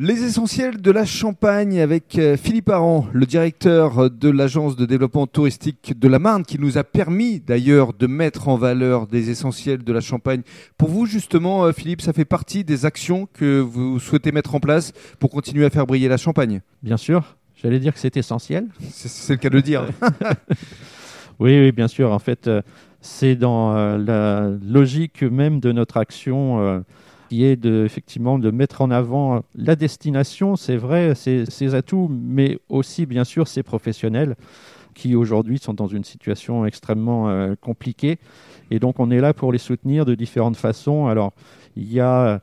Les essentiels de la Champagne avec euh, Philippe Aran, le directeur de l'agence de développement touristique de la Marne, qui nous a permis d'ailleurs de mettre en valeur des essentiels de la Champagne. Pour vous, justement, euh, Philippe, ça fait partie des actions que vous souhaitez mettre en place pour continuer à faire briller la Champagne? Bien sûr, j'allais dire que c'est essentiel. C'est le cas de le dire. oui, oui, bien sûr. En fait, euh, c'est dans la logique même de notre action qui est de, effectivement de mettre en avant la destination, c'est vrai, ses, atouts, mais aussi bien sûr ses professionnels qui aujourd'hui sont dans une situation extrêmement euh, compliquée. Et donc on est là pour les soutenir de différentes façons. Alors il y a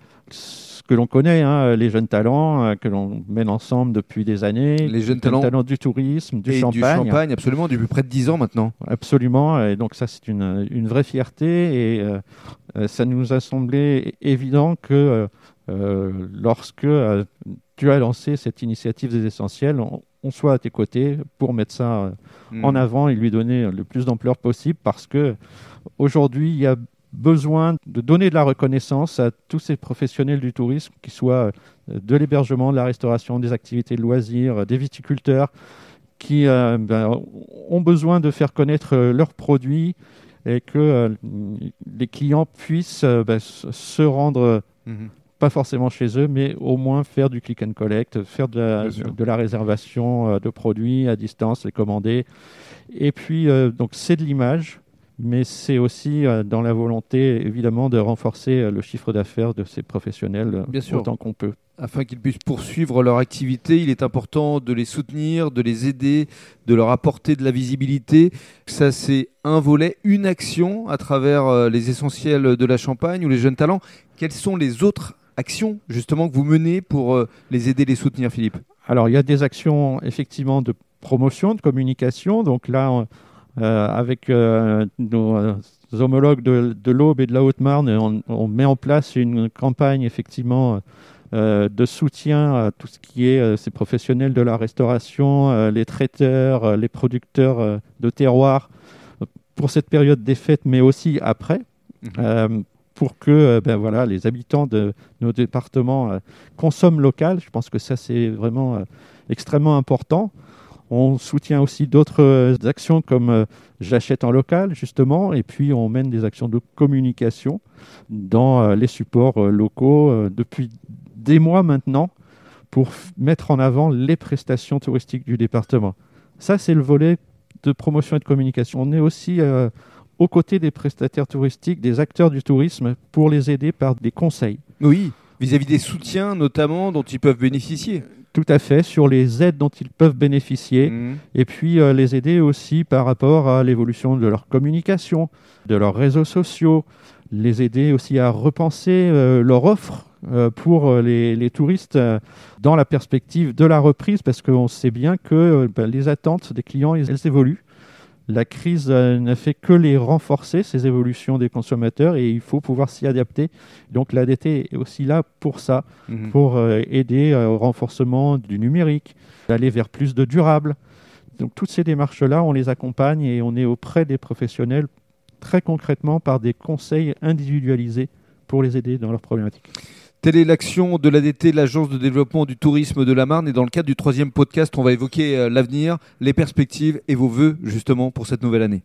que l'on connaît, hein, les jeunes talents euh, que l'on mène ensemble depuis des années. Les jeunes talents, du tourisme, du et champagne. Du champagne, absolument, depuis près de 10 ans maintenant. Absolument, et donc ça c'est une, une, vraie fierté et euh, euh, ça nous a semblé évident que lorsque tu as lancé cette initiative des essentiels, on, soit à tes côtés pour mettre ça en hmm. avant et lui donner le plus d'ampleur possible parce que aujourd'hui il y a besoin de donner de la reconnaissance à tous ces professionnels du tourisme, qui soient euh, de l'hébergement, de la restauration, des activités de loisirs, euh, des viticulteurs, qui euh, ben, ont besoin de faire connaître leurs produits et que les clients puissent ben, se rendre, mhm. pas forcément chez eux, mais au moins faire du click and collect, faire de la, de la réservation de produits à distance, les commander. Et puis, donc c'est de l'image mais c'est aussi euh, dans la volonté, évidemment, de renforcer euh, le chiffre d'affaires de ces professionnels euh, Bien sûr. autant qu'on peut. Afin qu'ils puissent poursuivre leur activité, il est important de les soutenir, de les aider, de leur apporter de la visibilité. Ça, c'est un volet, une action à travers les essentiels de la Champagne ou les jeunes talents. Quelles sont les autres actions, justement, que vous menez pour les aider, les soutenir, Philippe? Alors, il y a des actions, effectivement, de promotion, de communication. Donc là, avec euh, nos euh, homologues de, l'Aube et de la Haute-Marne, on, met en place une campagne effectivement de soutien à tout ce qui est ces professionnels de la restauration, les traiteurs, les producteurs de terroir pour cette période des fêtes, mais aussi après. Mhm. pour que ben voilà, les habitants de nos départements consomment local. Je pense que ça, c'est vraiment extrêmement important. On soutient aussi d'autres euh, actions comme euh, J'achète en local, justement, et puis on mène des actions de communication dans euh, les supports locaux depuis des mois maintenant pour mettre en avant les prestations touristiques du département. Ça, c'est le volet de promotion et de communication. On est aussi aux côtés des prestataires touristiques, des acteurs du tourisme, pour les aider par des conseils. Oui, vis-à-vis -vis des soutiens notamment dont ils peuvent bénéficier. Tout à fait, sur les aides dont ils peuvent bénéficier, mmh. et puis euh, les aider aussi par rapport à l'évolution de leur communication, de leurs réseaux sociaux, les aider aussi à repenser euh, leur offre euh, pour les, touristes dans la perspective de la reprise, parce qu'on sait bien que ben, les attentes des clients, elles évoluent. La crise euh, ne fait que les renforcer, ces évolutions des consommateurs, et il faut pouvoir s'y adapter. Donc l'ADT est aussi là pour ça, mhm. pour euh, aider euh, au renforcement du numérique, d'aller vers plus de durable. Donc toutes ces démarches-là, on les accompagne et on est auprès des professionnels très concrètement par des conseils individualisés pour les aider dans leurs problématiques. Telle est l'action de l'ADT, l'Agence de développement du tourisme de la Marne. Et dans le cadre du troisième podcast, on va évoquer euh, l'avenir, les perspectives et vos voeux justement pour cette nouvelle année.